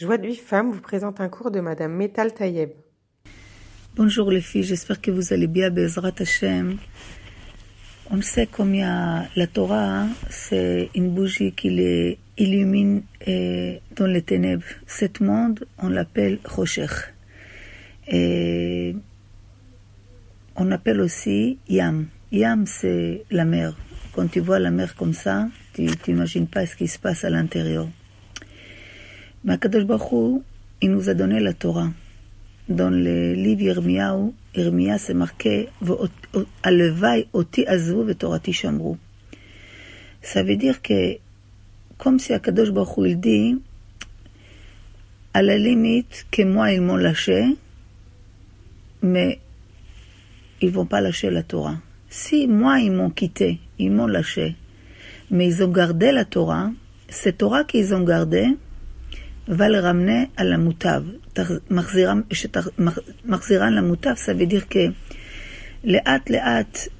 Joie de vie femme vous présente un cours de Madame Metal Tayeb. Bonjour les filles, j'espère que vous allez bien, Bezrat Hashem. On sait combien la Torah, c'est une bougie qui les illumine dans les ténèbres. Cet monde, on l'appelle Roshech. Et on appelle aussi Yam. Yam, c'est la mer. Quand tu vois la mer comme ça, tu n'imagines pas ce qui se passe à l'intérieur. Mais Kadosh Baruch il nous a donné la Torah. Dans le livre Yirmiyahu, Yirmiya c'est marqué Alevai oti azu vetorati shamru. Ça veut dire que, comme si Akadosh Baruch il dit, à la limite que moi ils m'ont lâché, mais ils vont pas lâcher la Torah. Si moi ils m'ont quitté, ils m'ont lâché, mais ils ont gardé la Torah, cette Torah qu'ils ont gardée va le ramener à la moutave. Marziran la moutave, ça veut dire que les hâtes, les hâtes,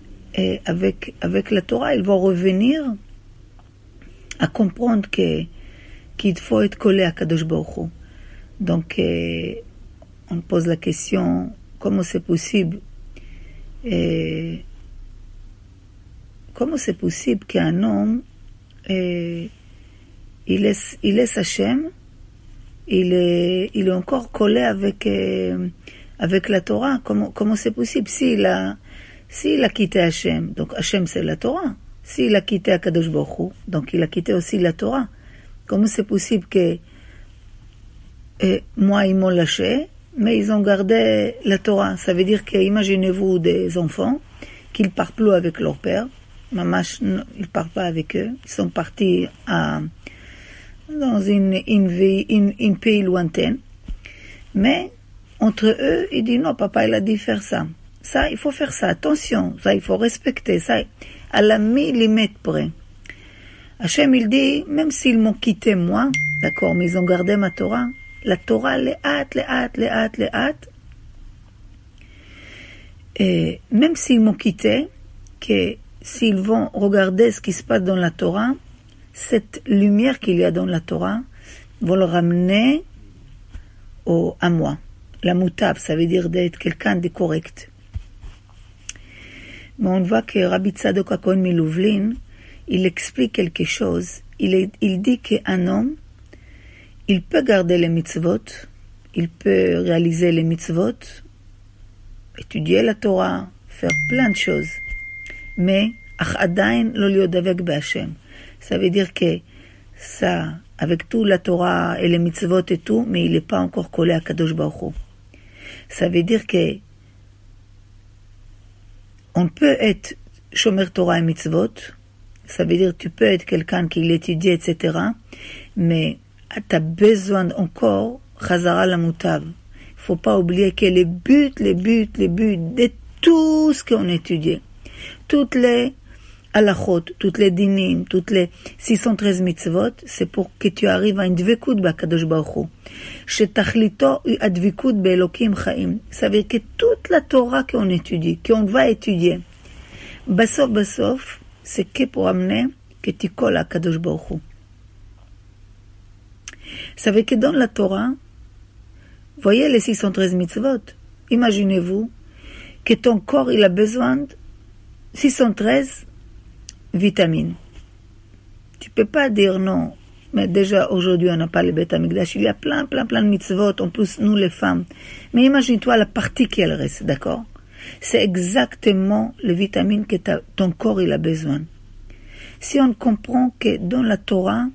avec, avec la Torah, ils vont revenir à comprendre que qu'il faut être collé à Kadosh Baruch Donc, euh, on pose la question, comment c'est possible et comment c'est possible qu'un homme et, il laisse, il laisse Hachem, il est, il encore collé avec, euh, avec la Torah. Comment, comment c'est possible? S'il a, s'il a quitté Hachem, donc Hachem c'est la Torah. S'il a quitté Akadosh Baruch donc il a quitté aussi la Torah. Comment c'est possible que et moi ils m'ont lâché, mais ils ont gardé la Torah? Ça veut dire que, imaginez-vous des enfants qui ne partent plus avec leur père. Maman, ils ne partent pas avec eux. Ils sont partis à, dans une, une, une, une pays lointaine. Mais entre eux, il dit non, papa, il a dit faire ça. Ça, il faut faire ça. Attention, ça, il faut respecter ça. À la millimètre près. Hachem, il dit, même s'ils m'ont quitté moi, d'accord, mais ils ont gardé ma Torah, la Torah les hâte, les hâte, les hâte, les hâte. Et même s'ils m'ont quitté, que s'ils vont regarder ce qui se passe dans la Torah, cette lumière qu'il y a dans la Torah vont le ramener au, à moi. La moutab, ça veut dire d'être quelqu'un de correct. Mais on voit que Rabbi Tzadok Akon Milouvlin, il explique quelque chose. Il, il dit qu'un homme, il peut garder les mitzvot, il peut réaliser les mitzvot, étudier la Torah, faire plein de choses. Mais, ça veut dire que ça, avec tout la Torah et les mitzvot et tout, mais il n'est pas encore collé à Kadosh Baruch Ça veut dire que on peut être Shomer Torah et mitzvot, ça veut dire tu peux être quelqu'un qui l'étudie, etc. Mais tu as besoin encore, Chazara la moutav. Il faut pas oublier que les buts, les buts, les buts de tout ce qu'on étudié, toutes les halachot, toutes les dinim, toutes les 613 mitzvot, c'est pour que tu arrives à une dvekut b'akadosh baruch Shetachlito u advikut be'elokim chaim. Ça veut dire que toute la Torah qu'on étudie, qu'on va étudier, basof basof, c'est que pour amener que tu colles à Kadosh Baruch savez que dans la Torah, voyez les 613 mitzvot. Imaginez-vous que ton corps, il a besoin de 613 vitamines. Tu peux pas dire non. Mais déjà, aujourd'hui, on n'a pas le bêta Il y a plein, plein, plein de mitzvot, en plus, nous, les femmes. Mais imagine-toi la partie qui reste, d'accord? C'est exactement les vitamines que ton corps, il a besoin. Si on comprend que dans la Torah,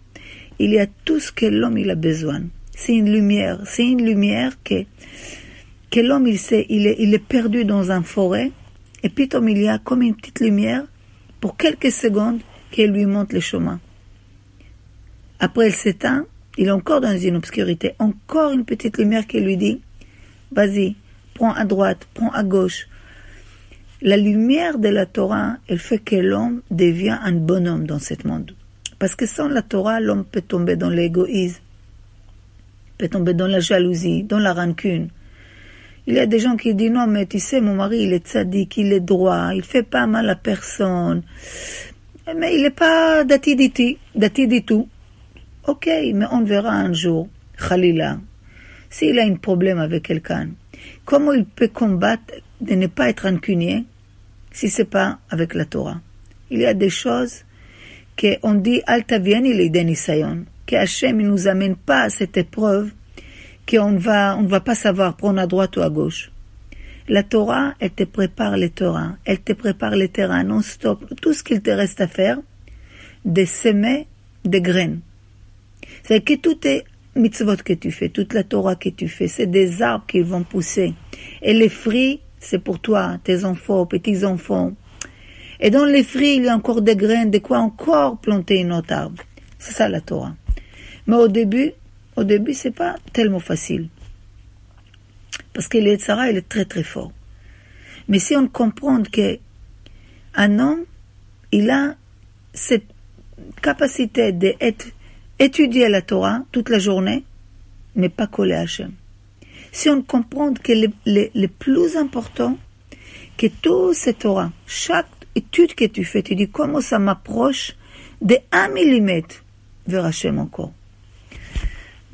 il y a tout ce que l'homme il a besoin. C'est une lumière, c'est une lumière que, que l'homme il sait, il est, il est perdu dans une forêt, et puis il y a comme une petite lumière pour quelques secondes qu'elle lui montre le chemin. Après elle s'éteint, il est encore dans une obscurité, encore une petite lumière qui lui dit, vas-y, prends à droite, prends à gauche. La lumière de la Torah, elle fait que l'homme devient un bonhomme dans ce monde. Parce que sans la Torah, l'homme peut tomber dans l'égoïsme, peut tomber dans la jalousie, dans la rancune. Il y a des gens qui disent non, mais tu sais, mon mari, il est tzaddik, il est droit, il fait pas mal à personne. Mais il n'est pas dati du tout. Ok, mais on verra un jour. Khalila, s'il a un problème avec quelqu'un, comment il peut combattre de ne pas être rancunier si c'est pas avec la Torah? Il y a des choses qu'on dit Alta vieni l'idenisayon, que Hachem ne nous amène pas à cette épreuve qu'on va, on va pas savoir prendre à droite ou à gauche. La Torah, elle te prépare les Torah, elle te prépare les terrains non-stop, tout ce qu'il te reste à faire, de semer des graines. C'est que tout est mitzvot que tu fais, toute la Torah que tu fais, c'est des arbres qui vont pousser. Et les fruits, c'est pour toi, tes enfants, petits-enfants. Et dans les fruits, il y a encore des graines, de quoi encore planter une autre arbre. C'est ça la Torah. Mais au début, au début, c'est pas tellement facile. Parce que l'Etzara, il est très très fort. Mais si on comprend que un homme, il a cette capacité d'étudier la Torah toute la journée, mais pas collé à. Si on comprend que le, plus important, que tout ce Torah, chaque étude que tu fais, tu dis comment ça m'approche de un millimètre vers Hachem encore.